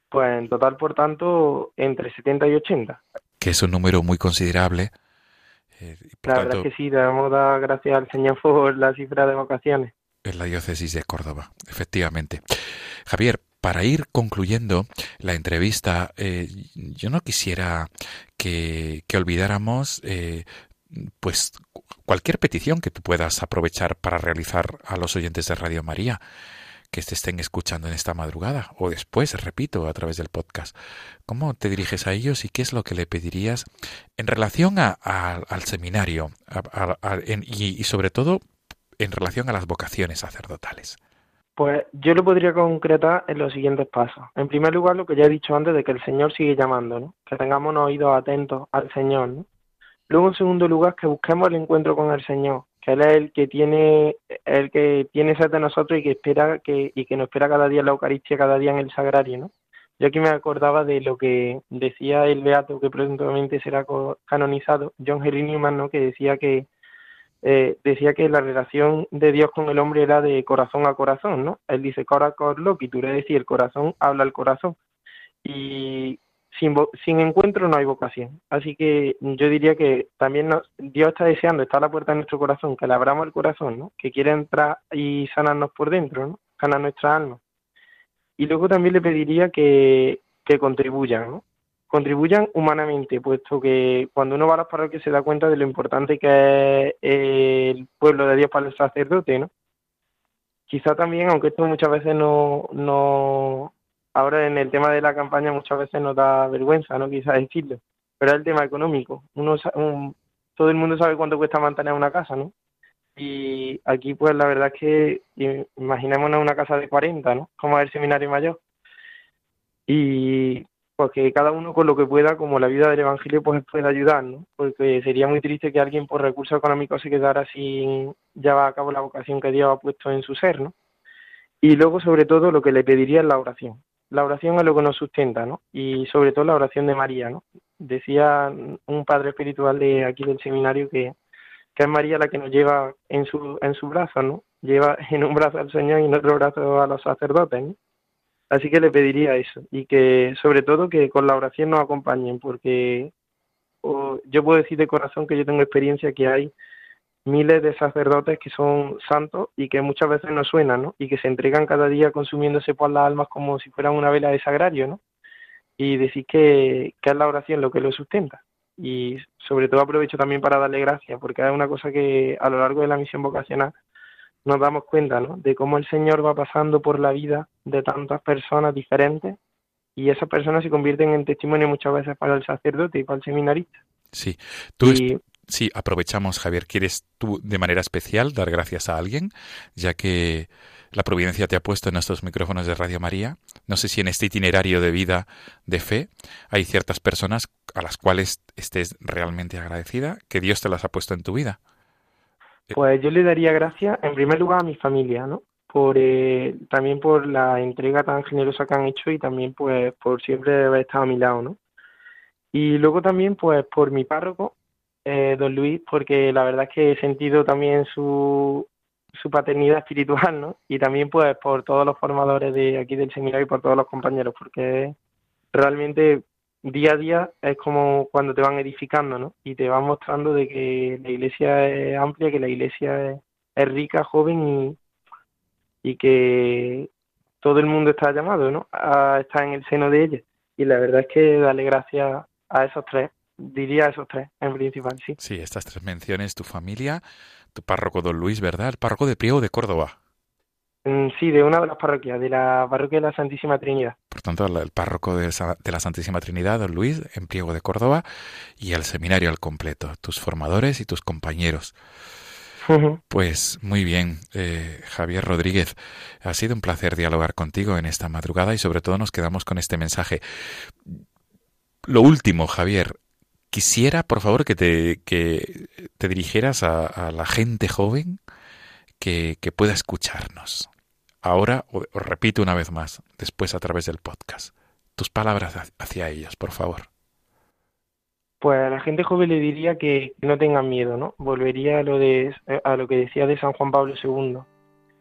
Pues en total, por tanto, entre 70 y 80. Que es un número muy considerable. eh, La tanto, verdad es que sí, debemos dar gracias al Señor por la cifra de vocaciones. en la diócesis de Córdoba, efectivamente. Javier, para ir concluyendo la entrevista, eh, yo no quisiera que, olvidáramos eh, pues cualquier petición que tú puedas aprovechar para realizar a los oyentes de Radio María que te estén escuchando en esta madrugada o después, repito, a través del podcast. ¿Cómo te diriges a ellos y qué es lo que le pedirías en relación al seminario y sobre todo en relación a las vocaciones sacerdotales? Pues yo lo podría concretar en los siguientes pasos. En primer lugar, lo que ya he dicho antes de que el Señor sigue llamando, ¿no? Que tengamos unos oídos atentos al Señor, ¿no? Luego, en segundo lugar, que busquemos el encuentro con el Señor, que Él es el que tiene, el que tiene sed de nosotros y que espera que, y que nos espera cada día en la Eucaristía, cada día en el Sagrario, ¿no? Yo aquí me acordaba de lo que decía el Beato, que prontamente será canonizado, John Henry ¿no? Que decía que eh, decía que la relación de Dios con el hombre era de corazón a corazón, ¿no? Él dice cora cor es decir, el corazón habla al corazón. Y sin, sin encuentro no hay vocación. Así que yo diría que también Dios está deseando, está a la puerta de nuestro corazón, que le abramos el corazón, ¿no? Que quiere entrar y sanarnos por dentro, ¿no? Sanar nuestra alma. Y luego también le pediría que, que contribuyan, ¿no? Contribuyan humanamente, puesto que cuando uno va a las parroquias se da cuenta de lo importante que es el pueblo de Dios para el sacerdote, ¿no? Quizá también, aunque esto muchas veces no, no, ahora en el tema de la campaña muchas veces nos da vergüenza, ¿no? Quizás decirlo, pero es el tema económico. Uno, un- todo el mundo sabe cuánto cuesta mantener una casa, ¿no? Y aquí, pues, la verdad es que imaginémonos una casa de 40, ¿no? Como el seminario mayor. Y pues que cada uno con lo que pueda, como la vida del Evangelio, pues pueda ayudar, ¿no? Porque sería muy triste que alguien por recursos económicos se quedara sin llevar a cabo la vocación que Dios ha puesto en su ser, ¿no? Y luego, sobre todo, lo que le pediría es la oración. La oración es lo que nos sustenta, ¿no? Y sobre todo la oración de María, ¿no? Decía un padre espiritual de aquí del seminario que, que es María la que nos lleva en su, en su brazo, ¿no? Lleva en un brazo al Señor y en otro brazo a los sacerdotes, ¿no? Así que le pediría eso y que sobre todo que con la oración nos acompañen porque yo puedo decir de corazón que yo tengo experiencia que hay miles de sacerdotes que son santos y que muchas veces no suenan, ¿no? Y que se entregan cada día consumiéndose por las almas como si fueran una vela de sagrario, ¿no? Y decir que, que es la oración lo que lo sustenta. Y sobre todo aprovecho también para darle gracias, porque es una cosa que a lo largo de la misión vocacional nos damos cuenta, ¿no? De cómo el Señor va pasando por la vida de tantas personas diferentes y esas personas se convierten en testimonio muchas veces para el sacerdote y para el seminarista. Sí, tú y... sí, aprovechamos, Javier, ¿quieres tú de manera especial dar gracias a alguien, ya que la providencia te ha puesto en estos micrófonos de Radio María? No sé si en este itinerario de vida, de fe, hay ciertas personas a las cuales estés realmente agradecida, que Dios te las ha puesto en tu vida. Pues yo le daría gracias en primer lugar a mi familia, ¿no? Por, eh, también por la entrega tan generosa que han hecho y también pues por siempre haber estado a mi lado, ¿no? Y luego también pues por mi párroco, eh, don Luis, porque la verdad es que he sentido también su, su paternidad espiritual, ¿no? Y también pues por todos los formadores de aquí del seminario y por todos los compañeros, porque realmente día a día es como cuando te van edificando, ¿no? Y te van mostrando de que la iglesia es amplia, que la iglesia es, rica, joven y, y, que todo el mundo está llamado, ¿no? A estar en el seno de ella. Y la verdad es que darle gracias a esos tres, diría a esos tres en principal, sí. Sí, estas tres menciones, tu familia, tu párroco don Luis, ¿verdad? El párroco de Priego de Córdoba. Mm, sí, de una de las parroquias, de la parroquia de la Santísima Trinidad. Por tanto, el párroco de la Santísima Trinidad, don Luis, en Priego de Córdoba, y el seminario al completo, tus formadores y tus compañeros. Uh -huh. Pues muy bien, eh, Javier Rodríguez, ha sido un placer dialogar contigo en esta madrugada y sobre todo nos quedamos con este mensaje. Lo último, Javier, quisiera por favor que te, que te dirigieras a, a la gente joven que, que pueda escucharnos. Ahora, os repito una vez más, después a través del podcast, tus palabras hacia ellos, por favor. Pues a la gente joven le diría que no tengan miedo, ¿no? Volvería a lo, de, a lo que decía de San Juan Pablo II,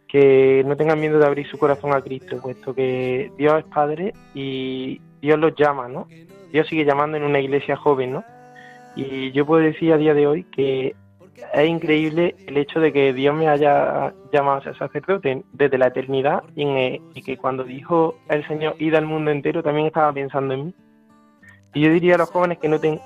que no tengan miedo de abrir su corazón a Cristo, puesto que Dios es Padre y Dios los llama, ¿no? Dios sigue llamando en una iglesia joven, ¿no? Y yo puedo decir a día de hoy que es increíble el hecho de que Dios me haya llamado a ser sacerdote desde la eternidad y, en, y, que cuando dijo el Señor id al mundo entero también estaba pensando en mí. Y yo diría a los jóvenes que no ten,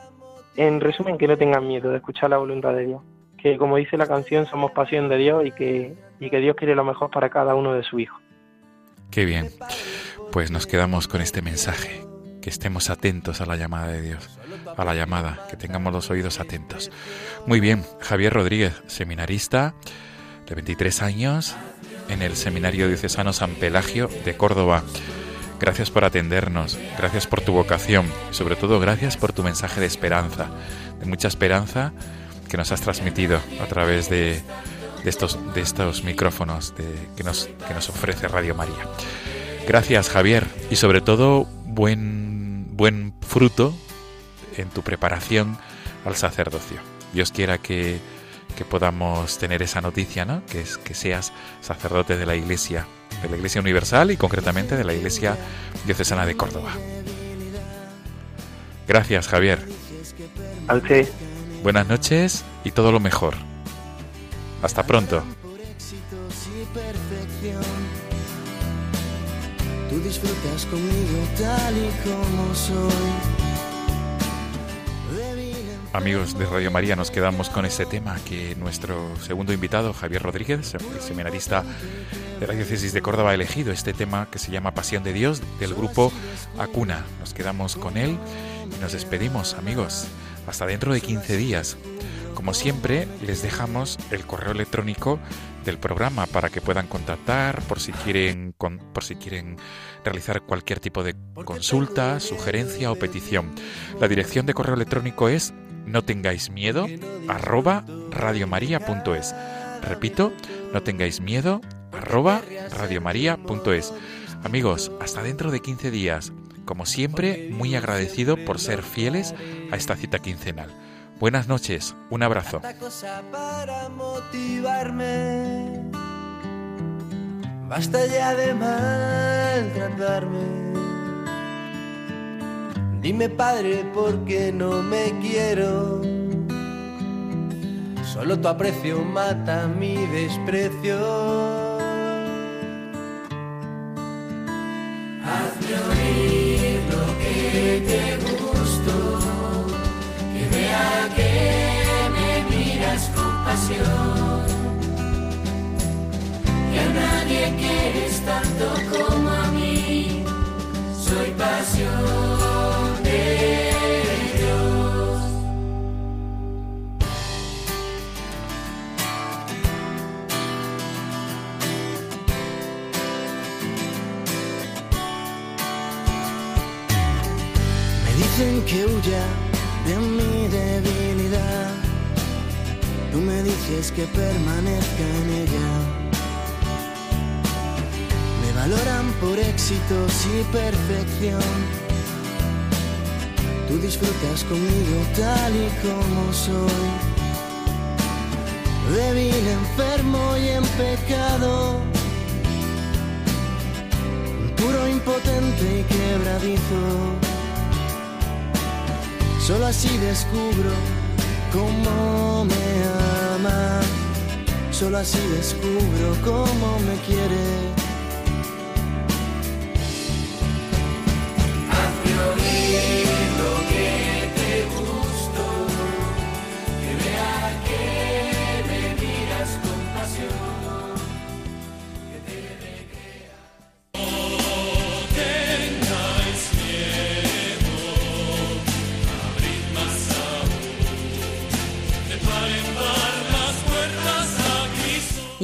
en resumen, que no tengan miedo de escuchar la voluntad de Dios. Que como dice la canción, somos pasión de Dios y que, y que Dios quiere lo mejor para cada uno de sus hijos. Qué bien. Pues nos quedamos con este mensaje. Que estemos atentos a la llamada de Dios, a la llamada, que tengamos los oídos atentos. Muy bien, Javier Rodríguez, seminarista de 23 años en el Seminario Diocesano San Pelagio de Córdoba. Gracias por atendernos, gracias por tu vocación y sobre todo gracias por tu mensaje de esperanza, de mucha esperanza que nos has transmitido a través de, de estos, de estos micrófonos de, que, nos, que nos ofrece Radio María. Gracias Javier y sobre todo buen, buen fruto en tu preparación al sacerdocio. Dios quiera que, que podamos tener esa noticia, ¿no? Que, es, que seas sacerdote de la Iglesia, de la Iglesia Universal y concretamente de la Iglesia Diocesana de Córdoba. Gracias, Javier. Buenas noches y todo lo mejor. Hasta pronto. Disfrutas conmigo tal y como soy. Amigos de Radio María, nos quedamos con este tema que nuestro segundo invitado, Javier Rodríguez, el seminarista de la Diócesis de Córdoba, ha elegido este tema que se llama Pasión de Dios del grupo Acuna. Nos quedamos con él y nos despedimos, amigos. Hasta dentro de 15 días. Como siempre, les dejamos el correo electrónico del programa para que puedan contactar por si quieren con- por si quieren realizar cualquier tipo de consulta, sugerencia o petición. La dirección de correo electrónico es no tengáis miedo arroba radiomaria.es. Repito, no tengáis miedo arroba radiomaria.es. Amigos, hasta dentro de 15 días. Como siempre, muy agradecido por ser fieles a esta cita quincenal. Buenas noches, un abrazo. Cosa para motivarme. Basta ya de maltratarme. Dime padre por qué no me quiero. Solo tu aprecio mata mi desprecio. Hazme oír lo que te gusto. Que me miras con pasión. Que a nadie quieres tanto como a mí. Soy pasión de Dios. Me dicen que huya Me dices que permanezca en ella. Me valoran por éxitos y perfección. Tú disfrutas conmigo tal y como soy. Débil, enfermo y en pecado. Puro, impotente y quebradizo. Solo así descubro cómo me Solo así descubro cómo me quiere.